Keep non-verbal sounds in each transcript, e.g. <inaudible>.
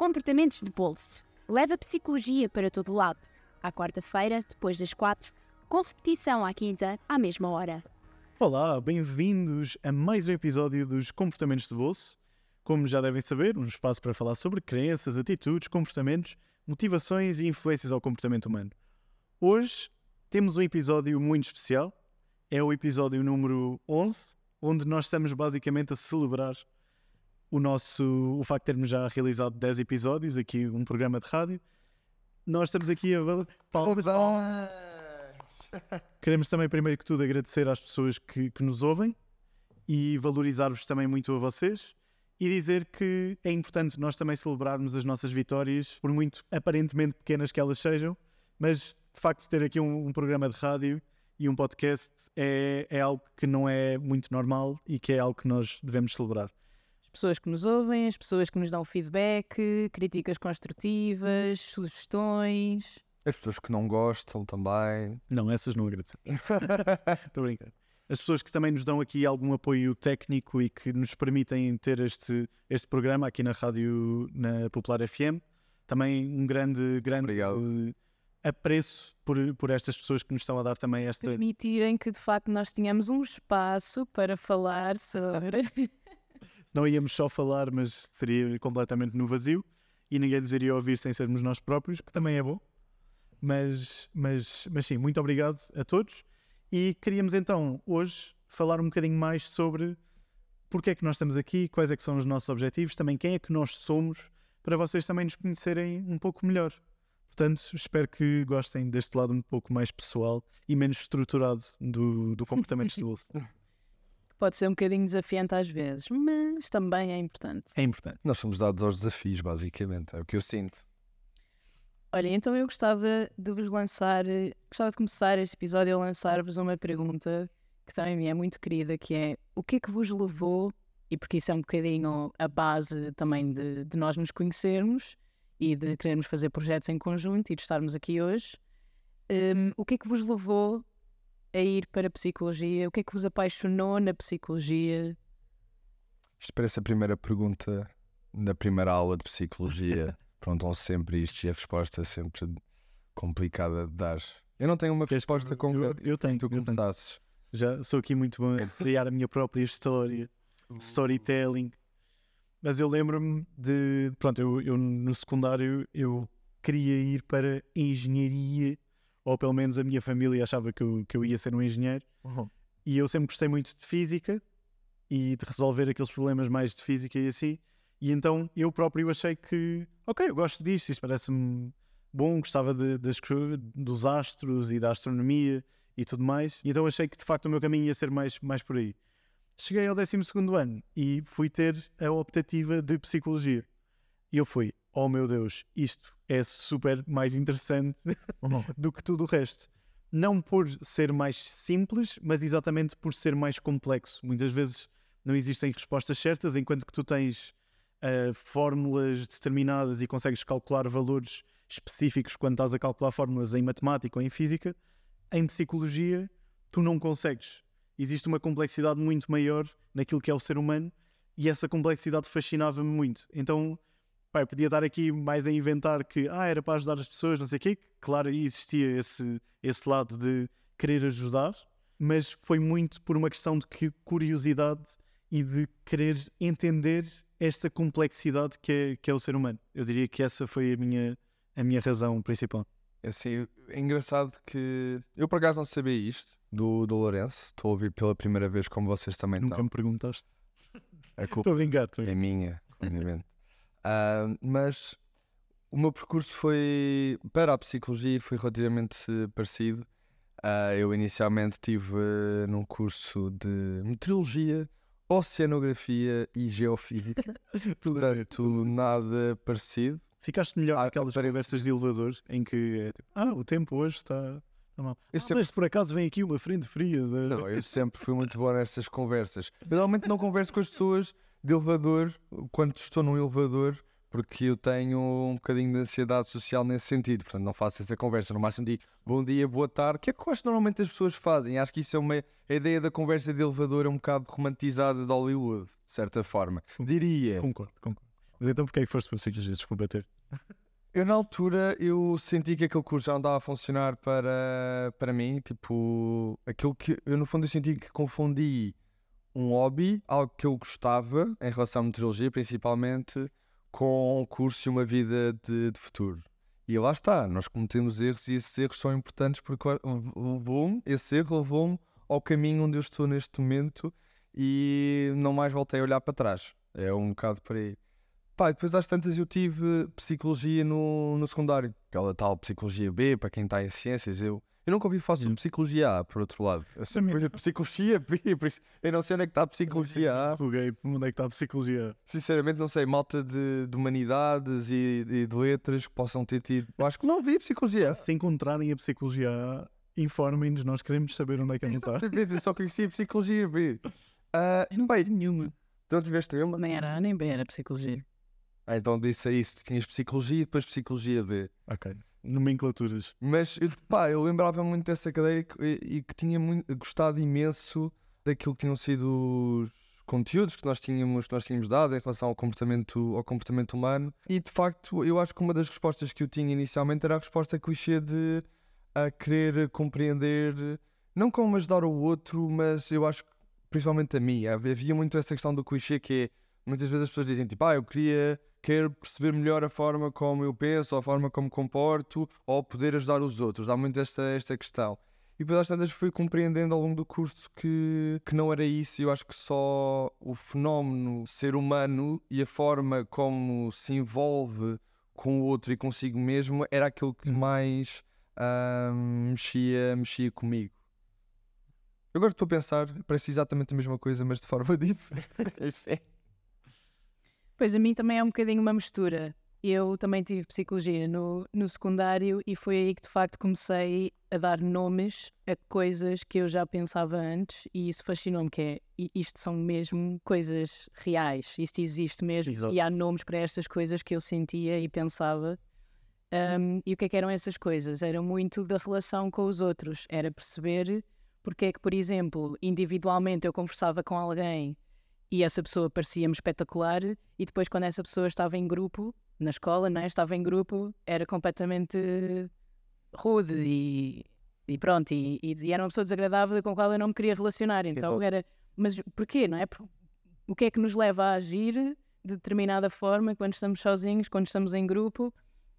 Comportamentos de bolso. Leva psicologia para todo lado. À quarta-feira, depois das quatro, com repetição à quinta, à mesma hora. Olá, bem-vindos a mais um episódio dos Comportamentos de Bolso. Como já devem saber, um espaço para falar sobre crenças, atitudes, comportamentos, motivações e influências ao comportamento humano. Hoje temos um episódio muito especial. É o episódio número 11, onde nós estamos basicamente a celebrar o nosso o facto de termos já realizado 10 episódios, aqui um programa de rádio. Nós estamos aqui a palmas, Queremos também, primeiro que tudo, agradecer às pessoas que, que nos ouvem e valorizar-vos também muito a vocês e dizer que é importante nós também celebrarmos as nossas vitórias, por muito aparentemente pequenas que elas sejam, mas de facto ter aqui um, um programa de rádio e um podcast é, é algo que não é muito normal e que é algo que nós devemos celebrar pessoas que nos ouvem, as pessoas que nos dão feedback, críticas construtivas, sugestões. As pessoas que não gostam também. Não, essas não agradecemos. <laughs> Estou brincando. As pessoas que também nos dão aqui algum apoio técnico e que nos permitem ter este, este programa aqui na rádio, na Popular FM. Também um grande, grande Obrigado. apreço por, por estas pessoas que nos estão a dar também esta. Permitirem que de facto nós tenhamos um espaço para falar sobre. <laughs> Senão íamos só falar, mas seria completamente no vazio e ninguém nos iria ouvir sem sermos nós próprios, que também é bom. Mas, mas, mas sim, muito obrigado a todos. E queríamos então hoje falar um bocadinho mais sobre porque é que nós estamos aqui, quais é que são os nossos objetivos, também quem é que nós somos, para vocês também nos conhecerem um pouco melhor. Portanto, espero que gostem deste lado um pouco mais pessoal e menos estruturado do, do comportamento de <laughs> bolso. Pode ser um bocadinho desafiante às vezes, mas também é importante. É importante. Nós somos dados aos desafios, basicamente, é o que eu sinto. Olha, então eu gostava de vos lançar, gostava de começar este episódio a lançar-vos uma pergunta que também me é muito querida, que é o que é que vos levou, e porque isso é um bocadinho a base também de, de nós nos conhecermos e de querermos fazer projetos em conjunto e de estarmos aqui hoje, um, o que é que vos levou a ir para a psicologia? O que é que vos apaixonou na psicologia? Isto parece a primeira pergunta na primeira aula de psicologia. <laughs> Perguntam sempre isto e a resposta é sempre complicada de dar. Eu não tenho uma resposta concreta. Eu, eu tenho. Tu eu tenho. Já sou aqui muito bom a <laughs> criar a minha própria história, storytelling. Mas eu lembro-me de. Pronto, eu, eu no secundário eu queria ir para engenharia ou pelo menos a minha família achava que eu, que eu ia ser um engenheiro. Uhum. E eu sempre gostei muito de física e de resolver aqueles problemas mais de física e assim. E então eu próprio achei que, ok, eu gosto disto, isto parece-me bom, gostava de, de, dos astros e da astronomia e tudo mais. E então achei que de facto o meu caminho ia ser mais, mais por aí. Cheguei ao 12 ano e fui ter a optativa de psicologia. E eu fui, oh meu Deus, isto é super mais interessante <laughs> do que tudo o resto. Não por ser mais simples, mas exatamente por ser mais complexo. Muitas vezes não existem respostas certas, enquanto que tu tens uh, fórmulas determinadas e consegues calcular valores específicos quando estás a calcular fórmulas em matemática ou em física. Em psicologia, tu não consegues. Existe uma complexidade muito maior naquilo que é o ser humano e essa complexidade fascinava-me muito. Então Pai, podia estar aqui mais a inventar que ah, era para ajudar as pessoas, não sei o quê. Claro, existia esse, esse lado de querer ajudar, mas foi muito por uma questão de que curiosidade e de querer entender esta complexidade que é, que é o ser humano. Eu diria que essa foi a minha, a minha razão principal. É assim, é engraçado que eu por acaso não sabia isto do, do Lourenço, estou a ouvir pela primeira vez como vocês também Nunca estão. me perguntaste. A culpa estou a brincar, é minha, obviamente. Uh, mas o meu percurso foi para a psicologia foi relativamente parecido. Uh, eu inicialmente estive uh, num curso de meteorologia, oceanografia e geofísica. <laughs> Portanto, nada parecido. Ficaste melhor ah, aquelas conversas de elevadores em que é tipo, ah, o tempo hoje está. Ah, sempre... Mas por acaso vem aqui uma frente fria. De... Não, eu <laughs> sempre fui muito bom nessas conversas. Geralmente não converso com as pessoas de elevador quando estou num elevador porque eu tenho um bocadinho de ansiedade social nesse sentido, portanto não faço essa conversa, no máximo digo bom dia, boa tarde, que é que eu acho que normalmente as pessoas fazem, acho que isso é uma, a ideia da conversa de elevador é um bocado romantizada de Hollywood, de certa forma, diria. Concordo, concordo. Mas então porquê é que foste para psicologia? Desculpa ter. Eu, na altura, eu senti que aquele curso já não estava a funcionar para, para mim. Tipo, aquilo que eu, no fundo, eu senti que confundi um hobby, algo que eu gostava, em relação à meteorologia, principalmente, com um curso e uma vida de, de futuro. E lá está, nós cometemos erros e esses erros são importantes porque levou-me, esse erro levou-me ao caminho onde eu estou neste momento e não mais voltei a olhar para trás. É um bocado por aí. Pá, depois às tantas eu tive psicologia no, no secundário, aquela tal psicologia B, para quem está em ciências, eu, eu nunca ouvi falar sobre psicologia A, por outro lado. Eu sempre fui psicologia B, <laughs> por isso eu não sei onde é que está a psicologia A. Ruguei, onde é que está a psicologia? Sinceramente não sei, malta de, de humanidades e, e de letras que possam ter tido. Eu acho que não vi psicologia A. Se encontrarem a psicologia A, informem-nos, nós queremos saber onde é que ela está. Eu só conhecia psicologia B. <laughs> Ah, Eu não bem, nenhuma. não tiveste nenhuma? Nem era A nem B, era psicologia. Ah, então disse a isso, tinhas psicologia e depois psicologia B. Ok. Nomenclaturas. Mas pá, eu lembrava muito dessa cadeira e, e- que tinha muito, gostado imenso daquilo que tinham sido os conteúdos que nós tínhamos, que nós tínhamos dado em relação ao comportamento, ao comportamento humano. E de facto, eu acho que uma das respostas que eu tinha inicialmente era a resposta clichê de a querer compreender, não como ajudar o outro, mas eu acho principalmente a mim. Havia muito essa questão do clichê que é muitas vezes as pessoas dizem tipo, ah, eu queria quero perceber melhor a forma como eu penso, ou a forma como comporto, ou poder ajudar os outros. Há muito esta, esta questão. E depois às tantas fui compreendendo ao longo do curso que, que não era isso. Eu acho que só o fenómeno ser humano e a forma como se envolve com o outro e consigo mesmo era aquilo que Uhum. mais ah, mexia, mexia comigo. Eu agora estou a pensar, parece exatamente a mesma coisa, mas de forma <laughs> diferente. <laughs> Pois a mim também é um bocadinho uma mistura. Eu também tive psicologia no, no secundário e foi aí que de facto comecei a dar nomes a coisas que eu já pensava antes e isso fascinou-me, que é isto são mesmo coisas reais, isto existe mesmo Exato. e há nomes para estas coisas que eu sentia e pensava. Um, e o que é que eram essas coisas? Era muito da relação com os outros, era perceber porque é que, por exemplo, individualmente eu conversava com alguém e essa pessoa parecia-me espetacular e depois quando essa pessoa estava em grupo, na escola, não é? estava em grupo, era completamente rude e, e pronto, e, e- era uma pessoa desagradável com a qual eu não me queria relacionar, então Exato. era, mas porquê, não é? O que é que nos leva a agir de determinada forma quando estamos sozinhos, quando estamos em grupo?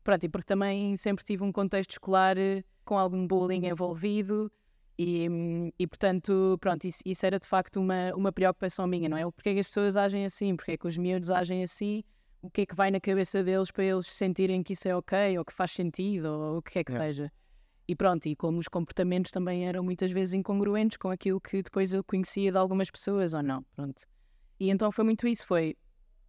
Pronto, e porque também sempre tive um contexto escolar com algum bullying envolvido e, e portanto, pronto, isso, isso era de facto uma, uma preocupação minha, não é? O Porquê é que as pessoas agem assim? Porquê é que os miúdos agem assim? O que é que vai na cabeça deles para eles sentirem que isso é ok, ou que faz sentido, ou o que é que Yeah. seja? E pronto, e como os comportamentos também eram muitas vezes incongruentes com aquilo que depois eu conhecia de algumas pessoas, ou não, pronto. E então foi muito isso, foi,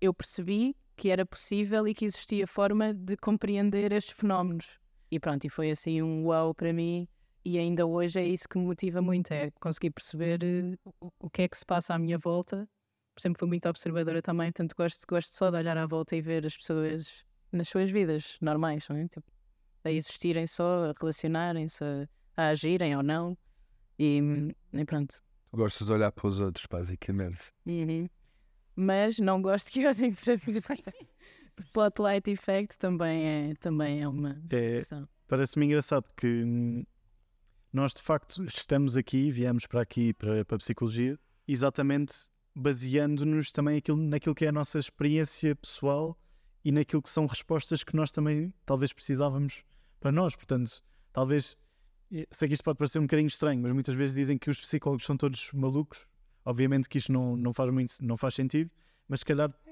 eu percebi que era possível e que existia forma de compreender estes fenómenos. E pronto, e foi assim um wow para mim, e ainda hoje é isso que me motiva muito, é conseguir perceber eh, o, o que é que se passa à minha volta. Sempre fui muito observadora também, tanto gosto, gosto só de olhar à volta e ver as pessoas nas suas vidas normais, não é? Tipo, a existirem só, a relacionarem-se, a, a agirem ou não. E, e pronto. Gostas de olhar para os outros, basicamente. Uhum. Mas não gosto que olhem <laughs> para mim. Spotlight Effect também é, também é uma É, questão. Parece-me engraçado que hum, nós de facto estamos aqui, viemos para aqui para, para a psicologia, exatamente baseando-nos também aquilo, naquilo que é a nossa experiência pessoal e naquilo que são respostas que nós também talvez precisávamos para nós. Portanto, talvez sei que isto pode parecer um bocadinho estranho, mas muitas vezes dizem que os psicólogos são todos malucos. Obviamente que isto não, não faz muito, não faz sentido, mas se calhar <laughs>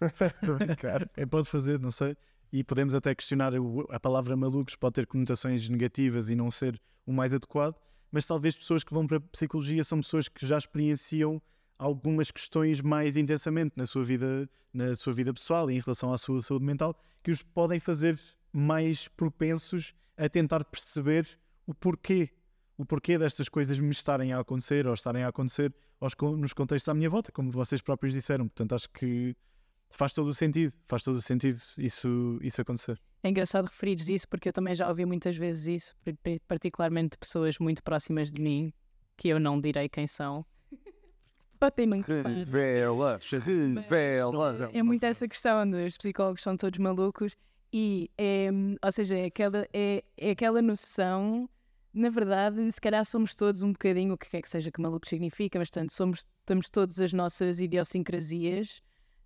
<laughs> é, pode fazer, não sei. E podemos até questionar a palavra malucos, pode ter conotações negativas e não ser o mais adequado, mas talvez pessoas que vão para a psicologia são pessoas que já experienciam algumas questões mais intensamente na sua vida, na sua vida pessoal e em relação à sua saúde mental, que os podem fazer mais propensos a tentar perceber o porquê, o porquê destas coisas me estarem a acontecer ou estarem a acontecer aos, nos contextos à minha volta, como vocês próprios disseram. Portanto, acho que faz todo o sentido, faz todo o sentido isso, isso acontecer. É engraçado referires isso porque eu também já ouvi muitas vezes isso, particularmente de pessoas muito próximas de mim, que eu não direi quem são. Não Revela, revela. É muito essa questão dos psicólogos são todos malucos e é, ou seja, é aquela, é, é aquela noção, na verdade, se calhar somos todos um bocadinho, o que quer que seja que maluco significa, mas portanto somos, temos todas as nossas idiosincrasias.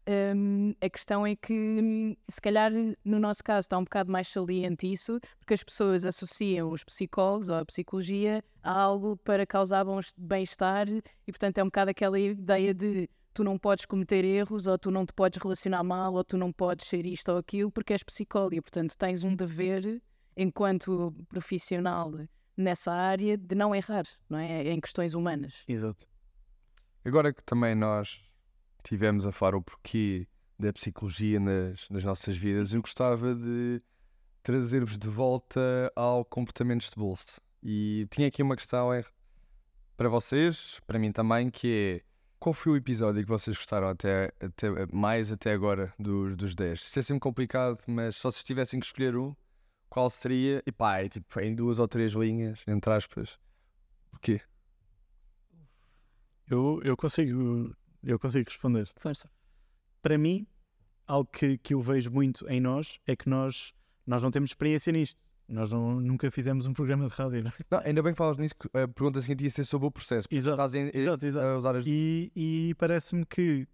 Hum, a questão é que, se calhar, no nosso caso, está um bocado mais saliente isso, porque as pessoas associam os psicólogos ou a psicologia a algo para causar bem-estar, e portanto é um bocado aquela ideia de tu não podes cometer erros, ou tu não te podes relacionar mal, ou tu não podes ser isto ou aquilo, porque és psicólogo, e portanto tens um dever, enquanto profissional nessa área, de não errar, não é? Em questões humanas. Exato. Agora que também nós tivemos a falar o porquê da psicologia nas, nas nossas vidas, eu gostava de trazer-vos de volta ao comportamentos de bolso. E tinha aqui uma questão é, para vocês, para mim também, que é qual foi o episódio que vocês gostaram até, até, mais até agora dos, dos 10? Isso é sempre complicado, mas se vocês tivessem que escolher um, qual seria? E pá, é tipo em duas ou três linhas, entre aspas. Porquê? Eu, eu, consigo, eu consigo responder. Força. Para mim, algo que, que eu vejo muito em nós é que nós, nós não temos experiência nisto. Nós não- nunca fizemos um programa de rádio. não é? Não, ainda bem que falas nisso, que a pergunta seguinte ia ser sobre o processo. Exato. Estás a, Exato, exato. a usar as E, e parece-me que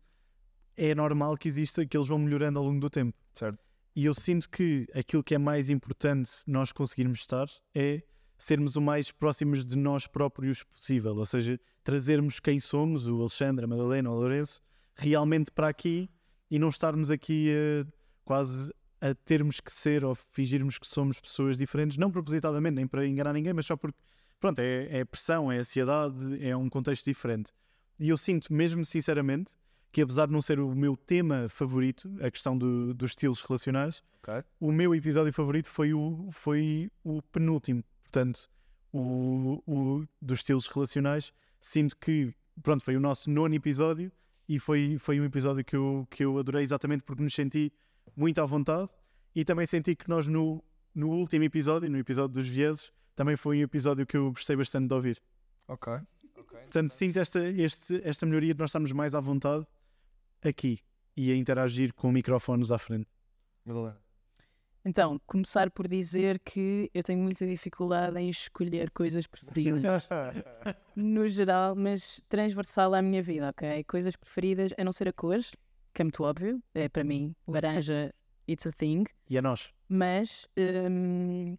é normal que exista que eles vão melhorando ao longo do tempo. Certo. E eu sinto que aquilo que é mais importante nós conseguirmos estar é sermos o mais próximos de nós próprios possível. Ou seja, trazermos quem somos, o Alexandre, a Madalena, o Lourenço, realmente para aqui e não estarmos aqui a, quase a termos que ser ou fingirmos que somos pessoas diferentes, não propositadamente, nem para enganar ninguém, mas só porque, pronto, é, é pressão, é ansiedade, é um contexto diferente. E eu sinto, mesmo sinceramente, que apesar de não ser o meu tema favorito, a questão do- dos estilos relacionais, Ok. o meu episódio favorito foi o, foi o penúltimo. Portanto, o, o dos estilos relacionais, sinto que, pronto, foi o nosso nono episódio e foi, foi um episódio que eu, que eu adorei exatamente porque nos senti muito à vontade e também senti que nós no, no último episódio, no episódio dos vieses, também foi um episódio que eu gostei bastante de ouvir. Ok. Portanto, sinto esta, este, esta melhoria de nós estarmos mais à vontade aqui e a interagir com microfones à frente. Madalena. Então, começar por dizer que eu tenho muita dificuldade em escolher coisas preferidas. <laughs> no geral, mas transversal à minha vida, ok? Coisas preferidas, a não ser a cor, que é muito óbvio, é para mim, laranja, it's a thing, E a nós. mas. hum,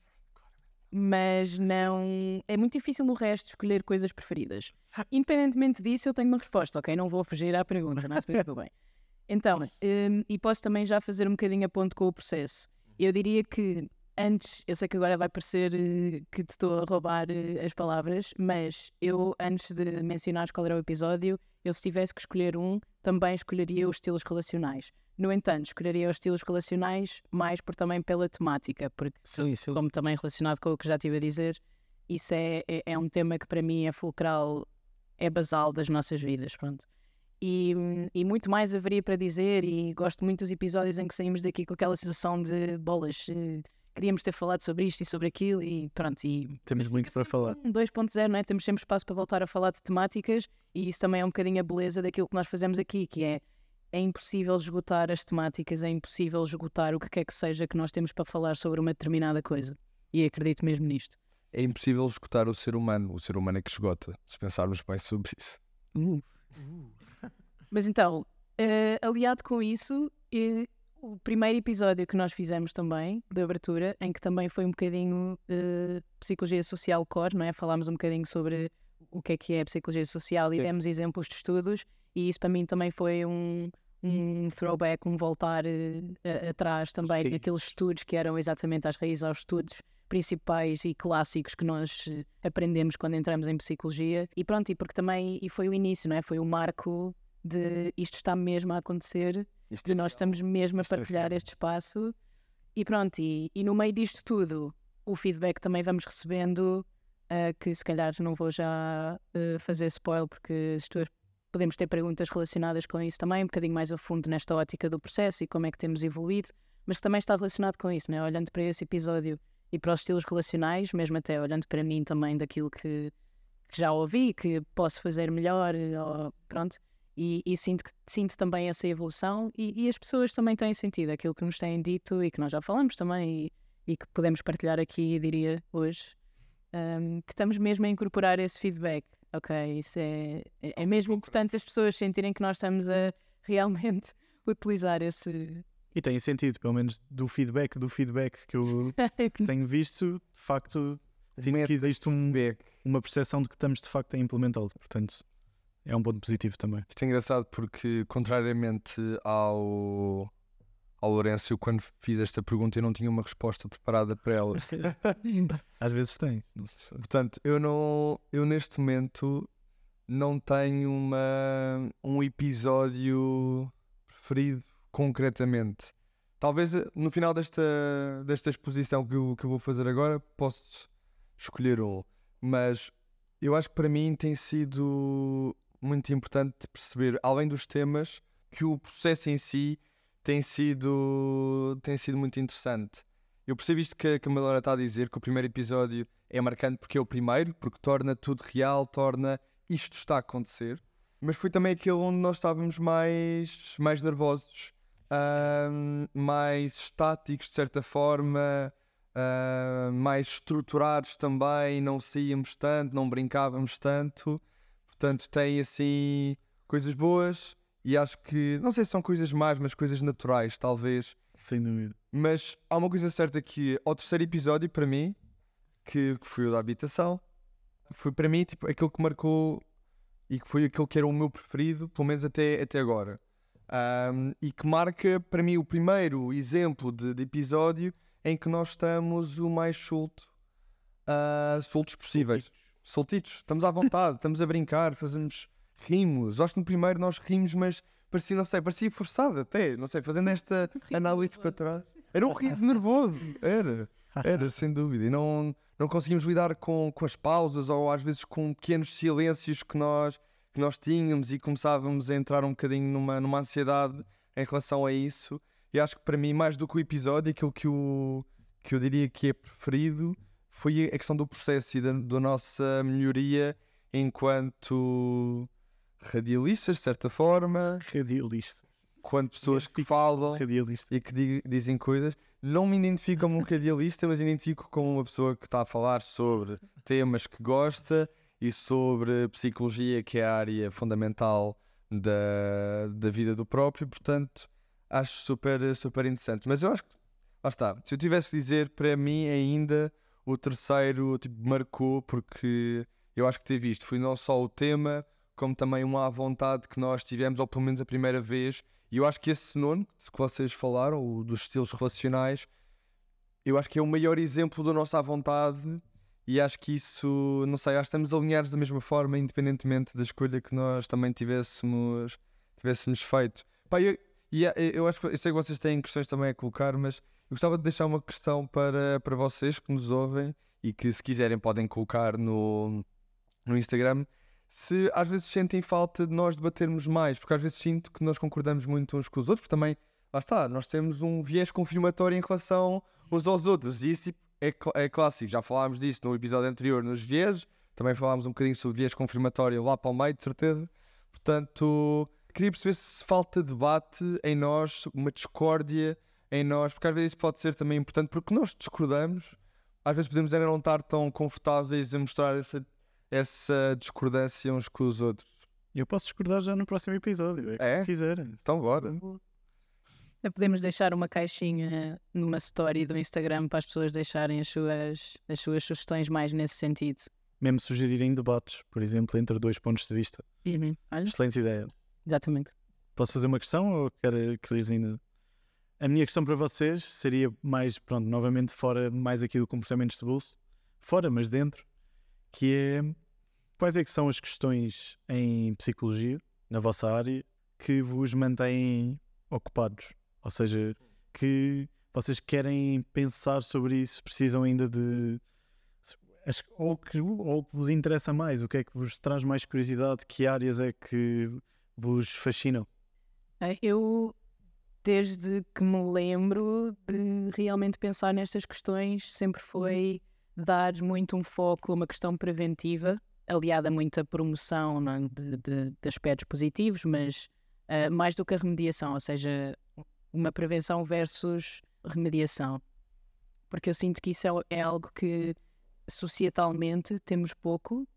mas não. É muito difícil no resto escolher coisas preferidas. <laughs> Independentemente disso, eu tenho uma resposta, ok? Não vou fugir à pergunta, não se preocupe <laughs> bem. Então, hum, e posso também já fazer um bocadinho a ponto com o processo. Eu diria que antes, eu sei que agora vai parecer eh, que te estou a roubar eh, as palavras, mas eu, antes de mencionares qual era o episódio, eu se tivesse que escolher um, também escolheria os estilos relacionais. No entanto, escolheria os estilos relacionais mais por também pela temática, porque Sim, sim. como também relacionado com o que já estive a dizer, isso é, é, é um tema que para mim é fulcral, é basal das nossas vidas, pronto. E, e muito mais haveria para dizer e gosto muito dos episódios em que saímos daqui com aquela sensação de bolas, eh, queríamos ter falado sobre isto e sobre aquilo e pronto, e Temos muito para falar. um 2.0, não é? Temos sempre espaço para voltar a falar de temáticas e isso também é um bocadinho a beleza daquilo que nós fazemos aqui, que é é impossível esgotar as temáticas, é impossível esgotar o que quer que seja que nós temos para falar sobre uma determinada coisa. E acredito mesmo nisto. É impossível escutar o ser humano. O ser humano é que esgota, se pensarmos bem sobre isso. Mas então, eh, aliado com isso, o primeiro episódio que nós fizemos também, de abertura, em que também foi um bocadinho eh, psicologia social core, não é? Falámos um bocadinho sobre o que é que é psicologia social e Sim. demos exemplos de estudos, e isso para mim também foi um, um throwback, um voltar a- atrás também Sim. naqueles estudos que eram exatamente às raízes aos estudos principais e clássicos que nós aprendemos quando entramos em psicologia. E pronto, e porque também e foi o início, não é? Foi o marco de isto está mesmo a acontecer, de nós estamos mesmo a Isto é partilhar real. este espaço. E pronto, e, e no meio disto tudo, o feedback também vamos recebendo, ah, que se calhar não vou já ah, fazer spoiler, porque tuas- podemos ter perguntas relacionadas com isso também, um bocadinho mais a fundo nesta ótica do processo e como é que temos evoluído, mas que também está relacionado com isso, né? olhando para esse episódio e para os estilos relacionais, mesmo até olhando para mim também daquilo que, que já ouvi, que posso fazer melhor, ou, pronto. E, e sinto, que- sinto também essa evolução e, e as pessoas também têm sentido aquilo que nos têm dito e que nós já falamos também e, e que podemos partilhar aqui, diria, hoje, um, que estamos mesmo a incorporar esse feedback. Ok, isso é, é é mesmo importante as pessoas sentirem que nós estamos a <laughs> realmente utilizar esse. E tem sentido, pelo menos do feedback, do feedback que eu <laughs> tenho visto, de facto, sinto que existe um- uma percepção de que estamos de facto a implementá-lo. Portanto, é um ponto positivo também. Isto é engraçado porque, contrariamente ao, ao Lourenço, eu quando fiz esta pergunta eu não tinha uma resposta preparada para ela. <laughs> Às vezes tem. Não sei se- Portanto, eu não, eu neste momento não tenho uma, um episódio preferido concretamente. Talvez eh, no final desta, desta exposição que eu, que eu vou fazer agora posso escolher um, mas eu acho que para mim tem sido muito importante perceber, além dos temas, que o processo em si tem sido, tem sido muito interessante. Eu percebo isto que, a- Melora está a dizer, que o primeiro episódio é marcante porque é o primeiro, porque torna tudo real, torna isto está a acontecer. Mas foi também aquele onde nós estávamos mais, mais nervosos, ahm, mais estáticos de certa forma, mais estruturados também, não saíamos tanto, não brincávamos tanto. Portanto, tem assim coisas boas e acho que, não sei se são coisas más, mas coisas naturais, talvez. Sem dúvida. Mas há uma coisa certa que ao terceiro episódio, para mim, que, que foi o da habitação, foi para mim tipo, aquele que marcou e que foi aquele que era o meu preferido, pelo menos até, até agora. Ahm, e que marca para mim o primeiro exemplo de, de episódio em que nós estamos o mais solto, ah, soltos possíveis. Soltitos, estamos à vontade, estamos a brincar, fazemos rimos. Acho que no primeiro nós rimos, mas parecia, não sei, parecia forçado até, não sei, fazendo esta <laughs> análise para trás. Era um riso nervoso, era, era, <laughs> sem dúvida. E não, não conseguimos lidar com, com as pausas ou às vezes com pequenos silêncios que nós, que nós tínhamos e começávamos a entrar um bocadinho numa, numa ansiedade em relação a isso. E acho que para mim, mais do que o episódio, aquilo que eu, que eu diria que é preferido foi a questão do processo e da, da nossa melhoria enquanto radialistas, de certa forma, Radialista. quanto pessoas que falam Radialista. e que di- dizem coisas. Não me identifico como um radialista, mas identifico como uma pessoa que está a falar sobre temas que gosta e sobre psicologia, que é a área fundamental da, da vida do próprio. Portanto, acho super, super interessante. Mas eu acho que, lá está, se eu tivesse que dizer, para mim ainda o terceiro tipo, marcou, porque eu acho que ter visto foi não só o tema, como também uma à vontade que nós tivemos, ou pelo menos a primeira vez. E eu acho que esse nono, que vocês falaram, o dos estilos relacionais, eu acho que é o maior exemplo da nossa à vontade. E acho que isso, não sei, acho que estamos alinhados da mesma forma, independentemente da escolha que nós também tivéssemos, tivéssemos feito. Pá, eu, é- eu acho que eu sei que vocês têm questões também a colocar, mas eu gostava de deixar uma questão para, para vocês que nos ouvem e que, se quiserem, podem colocar no, no Instagram. Se às vezes sentem falta de nós debatermos mais, porque às vezes sinto que nós concordamos muito uns com os outros, porque também, lá está, nós temos um viés confirmatório em relação uns aos outros, e isso tipo, é, é clássico. Já falámos disso no episódio anterior, nos vieses, também falámos um bocadinho sobre viés confirmatório lá para o meio, de certeza. Portanto, queria perceber se falta debate em nós, uma discórdia em nós, porque às vezes isso pode ser também importante, porque nós discordamos, às vezes podemos ainda não estar tão confortáveis a mostrar essa, essa discordância uns com os outros. Eu posso discordar já no próximo episódio. É, É? como quiserem. Então, bora. Podemos deixar uma caixinha numa story do Instagram para as pessoas deixarem as suas, as suas sugestões mais nesse sentido. Mesmo sugerirem debates, por exemplo, entre dois pontos de vista. Olha, Excelente ideia. exatamente. Posso fazer uma questão ou quer, queres ainda? A minha questão para vocês seria mais, pronto, novamente fora mais aqui do comportamentos de bolso, fora, mas dentro, que é quais é que são as questões em psicologia, na vossa área, que vos mantêm ocupados? Ou seja, que vocês querem pensar sobre isso, precisam ainda de. Ou que, ou que vos interessa mais, o que é que vos traz mais curiosidade, que áreas é que vos fascinam? Eh, Eu, desde que me lembro de realmente pensar nestas questões, sempre foi dar muito um foco a uma questão preventiva aliada muito à promoção não é, de, de, de aspectos positivos, mas uh, mais do que a remediação, ou seja, uma prevenção versus remediação. Porque eu sinto que isso é, é algo que societalmente temos pouco.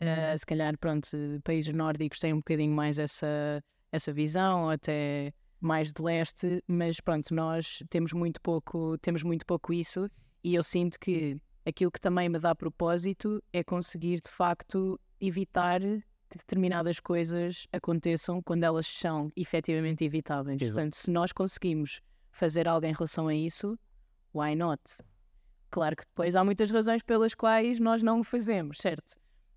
Uh, se calhar, pronto, países nórdicos têm um bocadinho mais essa, essa visão, até mais de leste, mas pronto, nós temos muito pouco, temos muito pouco isso e eu sinto que aquilo que também me dá propósito é conseguir de facto evitar que determinadas coisas aconteçam quando elas são efetivamente evitáveis. Exato. Portanto, se nós conseguimos fazer algo em relação a isso, why not? Claro que depois há muitas razões pelas quais nós não o fazemos, certo?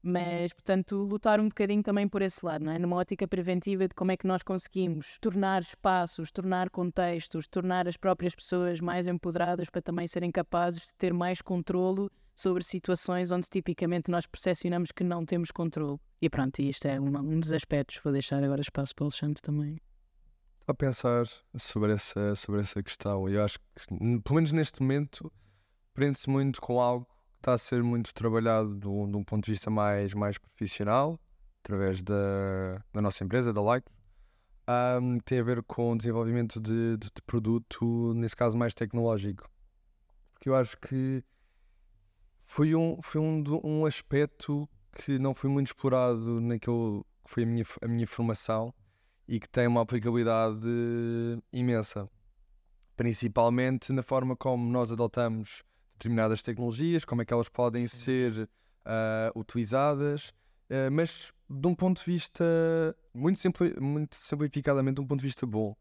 Mas, portanto, lutar um bocadinho também por esse lado, não é? Numa ótica preventiva de como é que nós conseguimos tornar espaços, tornar contextos, tornar as próprias pessoas mais empoderadas para também serem capazes de ter mais controlo sobre situações onde tipicamente nós percepcionamos que não temos controle. E pronto, isto é um, um dos aspectos. Vou deixar agora espaço para o Alexandre também. A pensar sobre essa, sobre essa questão, eu acho que, pelo menos neste momento, prende-se muito com algo está a ser muito trabalhado do, de um ponto de vista mais, mais profissional, através da, da nossa empresa, da Like. Um, tem a ver com o desenvolvimento de, de, de, produto, nesse caso mais tecnológico. Porque eu acho que foi um, foi um, um aspecto que não foi muito explorado naquele que foi a minha, a minha formação e que tem uma aplicabilidade imensa. Principalmente na forma como nós adotamos determinadas tecnologias, como é que elas podem Sim. ser uh, utilizadas, uh, mas de um ponto de vista muito, simpli muito simplificadamente, de um ponto de vista bom.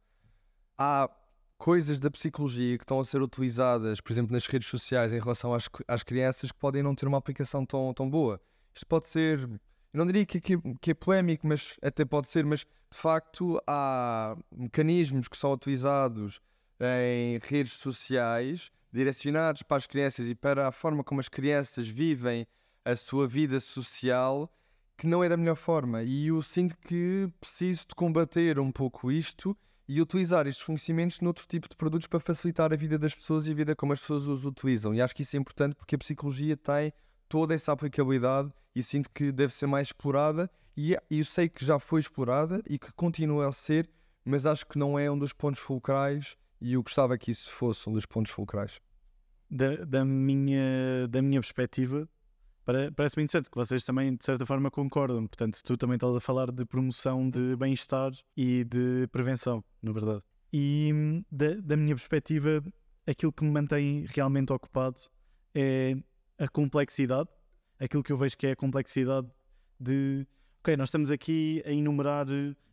Há coisas da psicologia que estão a ser utilizadas, por exemplo, nas redes sociais em relação às, às crianças que podem não ter uma aplicação tão, tão boa. Isto pode ser, eu não diria que, que, que é polémico, mas até pode ser, mas de facto há mecanismos que são utilizados em redes sociais direcionados para as crianças e para a forma como as crianças vivem a sua vida social que não é da melhor forma. E eu sinto que preciso de combater um pouco isto e utilizar estes conhecimentos noutro tipo de produtos para facilitar a vida das pessoas e a vida como as pessoas os utilizam. E acho que isso é importante porque a psicologia tem toda essa aplicabilidade e sinto que deve ser mais explorada. E eu sei que já foi explorada e que continua a ser, mas acho que não é um dos pontos fulcrais e eu gostava que isso fosse um dos pontos fulcrais da, da, minha, da minha perspectiva, parece-me interessante que vocês também, de certa forma, concordam. Portanto, tu também estás a falar de promoção de bem-estar e de prevenção, na verdade. E da, da minha perspectiva, aquilo que me mantém realmente ocupado é a complexidade, aquilo que eu vejo que é a complexidade de ok, nós estamos aqui a enumerar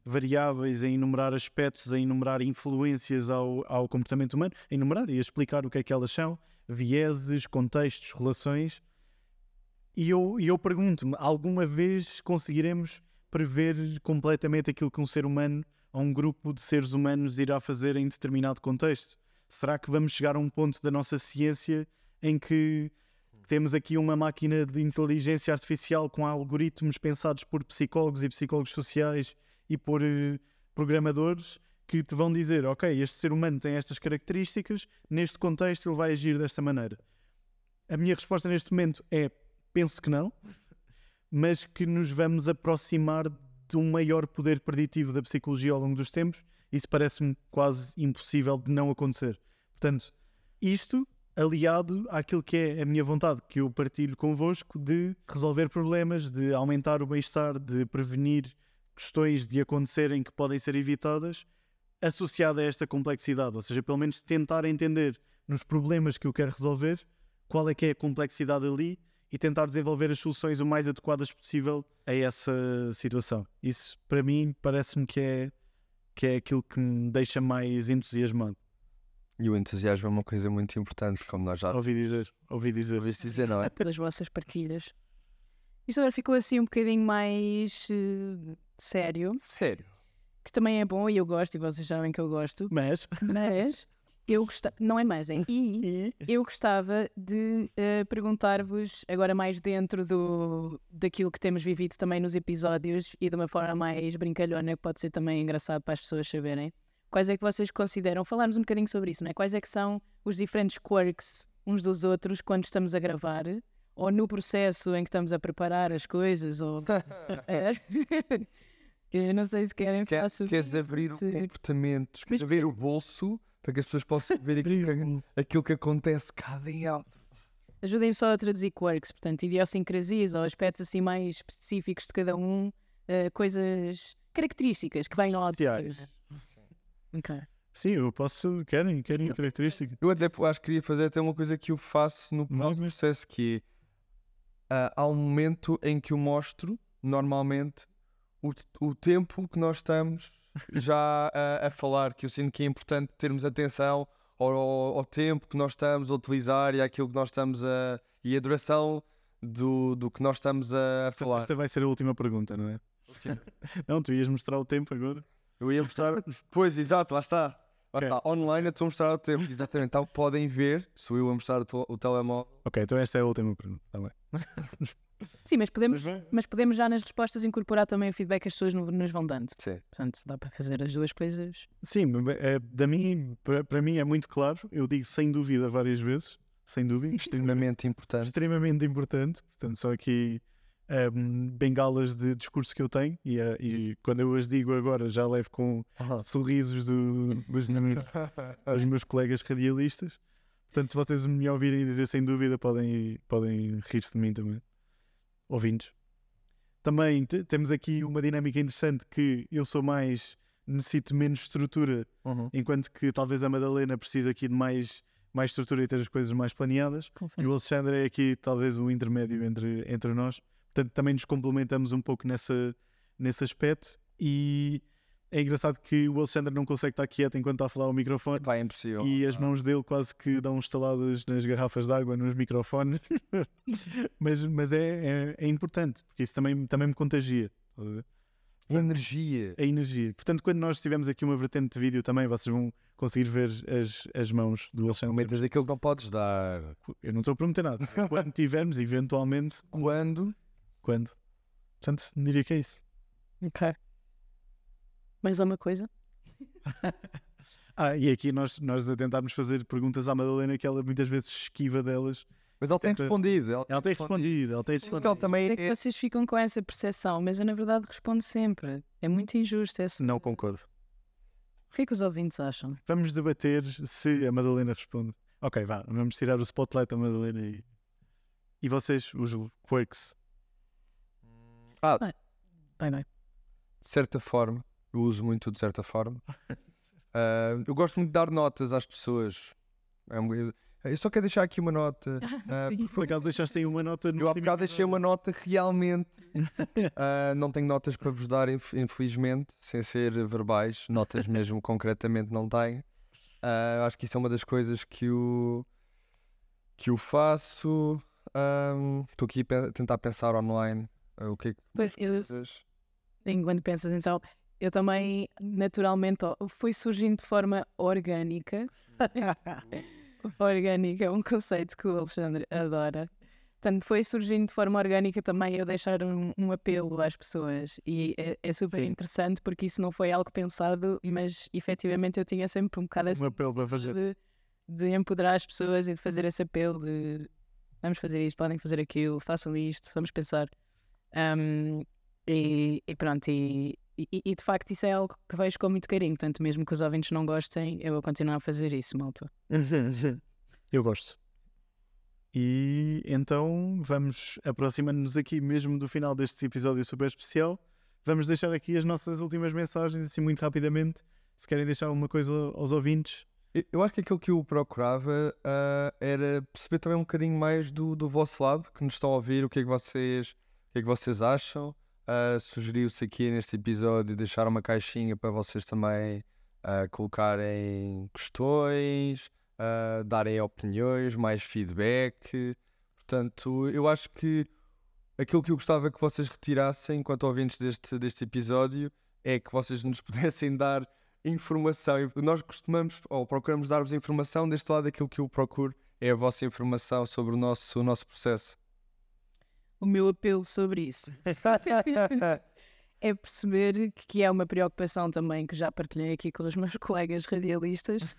variáveis, a enumerar aspectos, a enumerar influências ao, ao comportamento humano, a enumerar e a explicar o que é que elas são, vieses, contextos, relações. E eu, eu pergunto-me: alguma vez conseguiremos prever completamente aquilo que um ser humano ou um grupo de seres humanos irá fazer em determinado contexto? Será que vamos chegar a um ponto da nossa ciência em que temos aqui uma máquina de inteligência artificial com algoritmos pensados por psicólogos e psicólogos sociais e por uh, programadores que te vão dizer, ok, este ser humano tem estas características, neste contexto ele vai agir desta maneira. A minha resposta neste momento é, penso que não, mas que nos vamos aproximar de um maior poder preditivo da psicologia ao longo dos tempos. Isso parece-me quase impossível de não acontecer. Portanto, isto aliado àquilo que é a minha vontade, que eu partilho convosco, de resolver problemas, de aumentar o bem-estar, de prevenir questões de acontecerem que podem ser evitadas associada a esta complexidade, ou seja, pelo menos tentar entender nos problemas que eu quero resolver qual é que é a complexidade ali e tentar desenvolver as soluções o mais adequadas possível a essa situação. Isso para mim parece-me que é que é aquilo que me deixa mais entusiasmado. E o entusiasmo é uma coisa muito importante, como nós já ouvi dizer, ouvi dizer, ouviste dizer, não é? Pelas vossas partilhas. Isto agora ficou assim um bocadinho mais uh, sério. Sério que também é bom e eu gosto, e vocês sabem que eu gosto. Mas. Mas. Eu gostava, não é mais, <laughs> hein? E eu gostava de uh, perguntar-vos, agora mais dentro do, daquilo que temos vivido também nos episódios e de uma forma mais brincalhona, que pode ser também engraçado para as pessoas saberem, quais é que vocês consideram, falarmos um bocadinho sobre isso, não é? Quais é que são os diferentes quirks uns dos outros quando estamos a gravar, ou no processo em que estamos a preparar as coisas, ou. <laughs> <laughs> Eu não sei se querem Quer, faço queres abrir o se- comportamento, queres abrir o bolso para que as pessoas possam ver aquilo que, aquilo que acontece cá dentro. Ajudem-me só a traduzir quirks, portanto, idiosincrasias ou aspectos assim mais específicos de cada um, eh, coisas características que venham ao Especiais. Ok. Sim, eu posso. Querem? Querem característica? Eu até acho que queria fazer até uma coisa que eu faço no nosso processo, que é ah, há um momento em que eu mostro, normalmente, o, o tempo que nós estamos já a, a falar, que eu sinto que é importante termos atenção ao, ao- ao tempo que nós estamos a utilizar e àquilo que nós estamos a. e a duração do, do que nós estamos a falar. Esta vai ser a última pergunta, não é? <laughs> Não, tu ias mostrar o tempo agora. Eu ia mostrar. pois, exato, lá está. Lá Ok. está. Online eu estou a mostrar o tempo. Exatamente. Então podem ver, sou eu a mostrar o, o telemóvel. Ok, então esta é a última pergunta. Tá bem. <laughs> Sim, mas podemos, Mas mas podemos já nas respostas incorporar também o feedback que as pessoas no- nos vão dando. Sim. Portanto, dá para fazer as duas coisas. Sim, é, da mim, para, para mim é muito claro. Eu digo sem dúvida várias vezes. Sem dúvida. Extremamente importante. extremamente importante. Portanto, só aqui ehm, bengalas de discurso que eu tenho. E, eh, e quando eu as digo agora, já levo com sorrisos do- dos, meus- dos meus colegas radialistas. Portanto, se vocês me ouvirem dizer sem dúvida, podem, podem rir-se de mim também. Ouvintes. Também te- temos aqui uma dinâmica interessante que eu sou mais. necessito menos estrutura Uhum. enquanto que talvez a Madalena precisa aqui de mais, mais estrutura e ter as coisas mais planeadas. E o Alexandre é aqui talvez o intermédio entre, entre nós. Portanto, também nos complementamos um pouco nessa, nesse aspecto. E é engraçado que o Alexandre não consegue estar quieto enquanto está a falar ao microfone. Pá, é impossível. E as mãos dele quase que dão estaladas nas garrafas de água, nos microfones. <laughs> mas mas é, é, é importante, porque isso também, também me contagia. a? Energia. a energia. Portanto, quando nós tivermos aqui uma vertente de vídeo também, vocês vão conseguir ver as, as mãos do Alexandre. Prometas daquilo que não podes dar. Eu não estou a prometer nada. <laughs> Quando tivermos, eventualmente, Quando? quando. Portanto, diria que é isso. Ok. Mais alguma coisa? <laughs> Ah, e aqui nós, nós a tentarmos fazer perguntas à Madalena que ela muitas vezes esquiva delas. Mas ele tem respondido. Ele, Ela tem respondido, ela tem respondido. também É que vocês ficam com essa percepção, mas eu na verdade respondo sempre. É muito injusto essa. Não concordo. O que é que os ouvintes acham? Vamos debater se a Madalena responde. Ok, vá, vamos tirar o spotlight da Madalena e. E vocês, os quirks? Bem, bem. de certa forma, eu uso muito de certa forma. <laughs> Ah, eu gosto muito de dar notas às pessoas. É um- eu- eu só quero deixar aqui uma nota. <laughs> Sim. Por acaso deixaste aí uma nota no eu há bocado deixei uma nota realmente. <laughs> Ah, não tenho notas para vos dar, inf- infelizmente, sem ser verbais. Notas mesmo concretamente não tenho. Ah, acho que isso é uma das coisas que eu, que eu faço. Estou aqui a pe- tentar pensar online. o que é que Pois, eu, enquanto pensas então, eu também naturalmente ó, foi surgindo de forma orgânica. <laughs> orgânica é um conceito que o Alexandre adora. Portanto, foi surgindo de forma orgânica também eu deixar um, um apelo às pessoas. E é, é super Sim. interessante porque isso não foi algo pensado, mas efetivamente eu tinha sempre um bocado Um apelo para fazer. de, de empoderar as pessoas e de fazer esse apelo de vamos fazer isto, podem fazer aquilo, façam isto, vamos pensar. Um, e, e pronto, e, e, e de facto isso é algo que vejo com muito carinho. Portanto, mesmo que os ouvintes não gostem, eu vou continuar a fazer isso, malta. <laughs> Eu gosto. E então vamos aproximando-nos aqui mesmo do final deste episódio super especial. Vamos deixar aqui as nossas últimas mensagens, assim muito rapidamente. Se querem deixar alguma coisa aos ouvintes, Eu- acho que aquilo que eu procurava ah, era perceber também um bocadinho mais do, do vosso lado, que nos estão a ouvir, o que é que vocês, o que é que vocês acham. Ah, Sugeriu-se aqui neste episódio deixar uma caixinha para vocês também ah, colocarem questões, ah, darem opiniões, mais feedback. Portanto, eu acho que aquilo que eu gostava que vocês retirassem enquanto ouvintes deste, deste episódio é que vocês nos <laughs> pudessem dar informação. Nós costumamos, ou procuramos dar-vos informação, deste lado aquilo que eu procuro é a vossa informação sobre o nosso, o nosso processo. O meu apelo sobre isso <laughs> é perceber que é uma preocupação também que já partilhei aqui com os meus <laughs> colegas radialistas,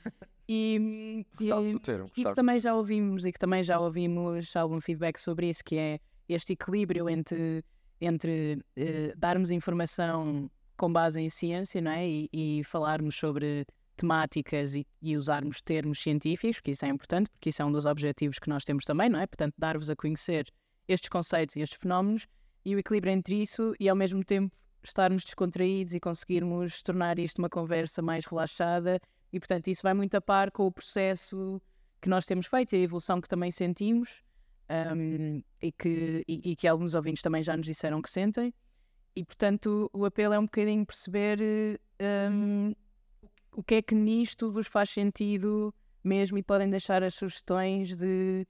E, e- termo. e que também já ouvimos e que também já ouvimos algum feedback sobre isso, que é este equilíbrio entre, entre eh, darmos informação com base em ciência não é? e, e falarmos sobre temáticas e, e usarmos termos científicos, que isso é importante, porque isso é um dos objetivos que nós temos também, não é? Portanto, dar-vos a conhecer estes conceitos e estes fenómenos e o equilíbrio entre isso e ao mesmo tempo estarmos descontraídos e conseguirmos tornar isto uma conversa mais relaxada. E portanto isso vai muito a par com o processo que nós temos feito e a evolução que também sentimos um, e, que, e, e que alguns ouvintes também já nos disseram que sentem. E portanto o apelo é um bocadinho perceber um, o que é que nisto vos faz sentido mesmo e podem deixar as sugestões de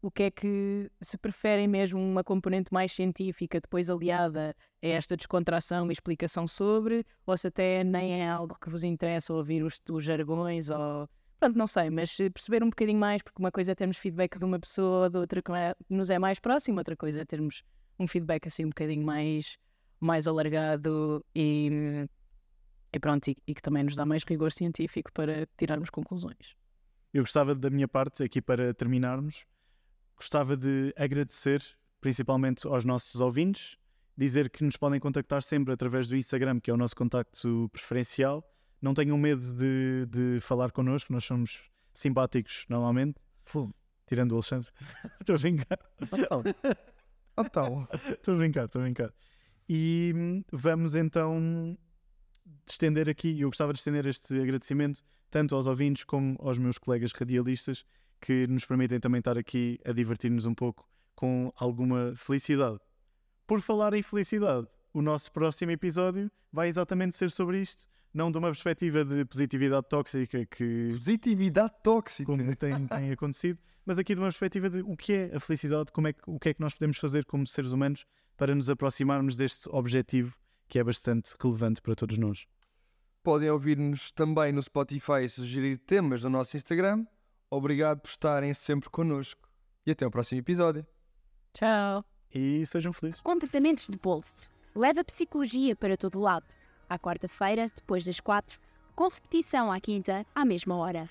o que é que se preferem mesmo uma componente mais científica depois aliada a esta descontração e explicação sobre, ou se até nem é algo que vos interessa ouvir os, os jargões ou pronto, não sei, mas perceber um bocadinho mais, porque uma coisa é termos feedback de uma pessoa, de outra que é- nos é mais próximo, outra coisa é termos um feedback assim um bocadinho mais, mais alargado e, e pronto, e, e que também nos dá mais rigor científico para tirarmos conclusões. Eu gostava, da minha parte, aqui para terminarmos, gostava de agradecer principalmente aos nossos ouvintes, dizer que nos podem contactar sempre através do Instagram, que é o nosso contacto preferencial. Não tenham medo de, de falar connosco, nós somos simpáticos normalmente, tirando o Alexandre. <laughs> Estou a brincar, Então. Então. estou a brincar, estou a brincar. E hum, vamos então estender aqui, eu gostava de estender este agradecimento tanto aos ouvintes como aos meus colegas radialistas que nos permitem também estar aqui a divertir-nos um pouco com alguma felicidade. Por falar em felicidade, o nosso próximo episódio vai exatamente ser sobre isto, não de uma perspectiva de positividade tóxica que Positividade tóxica. como tem, tem <laughs> acontecido, mas aqui de uma perspectiva de o que é a felicidade, como é, que- o que é que nós podemos fazer como seres humanos para nos aproximarmos deste objetivo que é bastante relevante para todos nós. Podem ouvir-nos também no Spotify e sugerir temas no nosso Instagram. Obrigado por estarem sempre connosco. E até o próximo episódio. Tchau! E sejam felizes. Comportamentos de bolso. Leva a psicologia para todo lado. À quarta-feira, depois das quatro, com repetição à quinta, à mesma hora.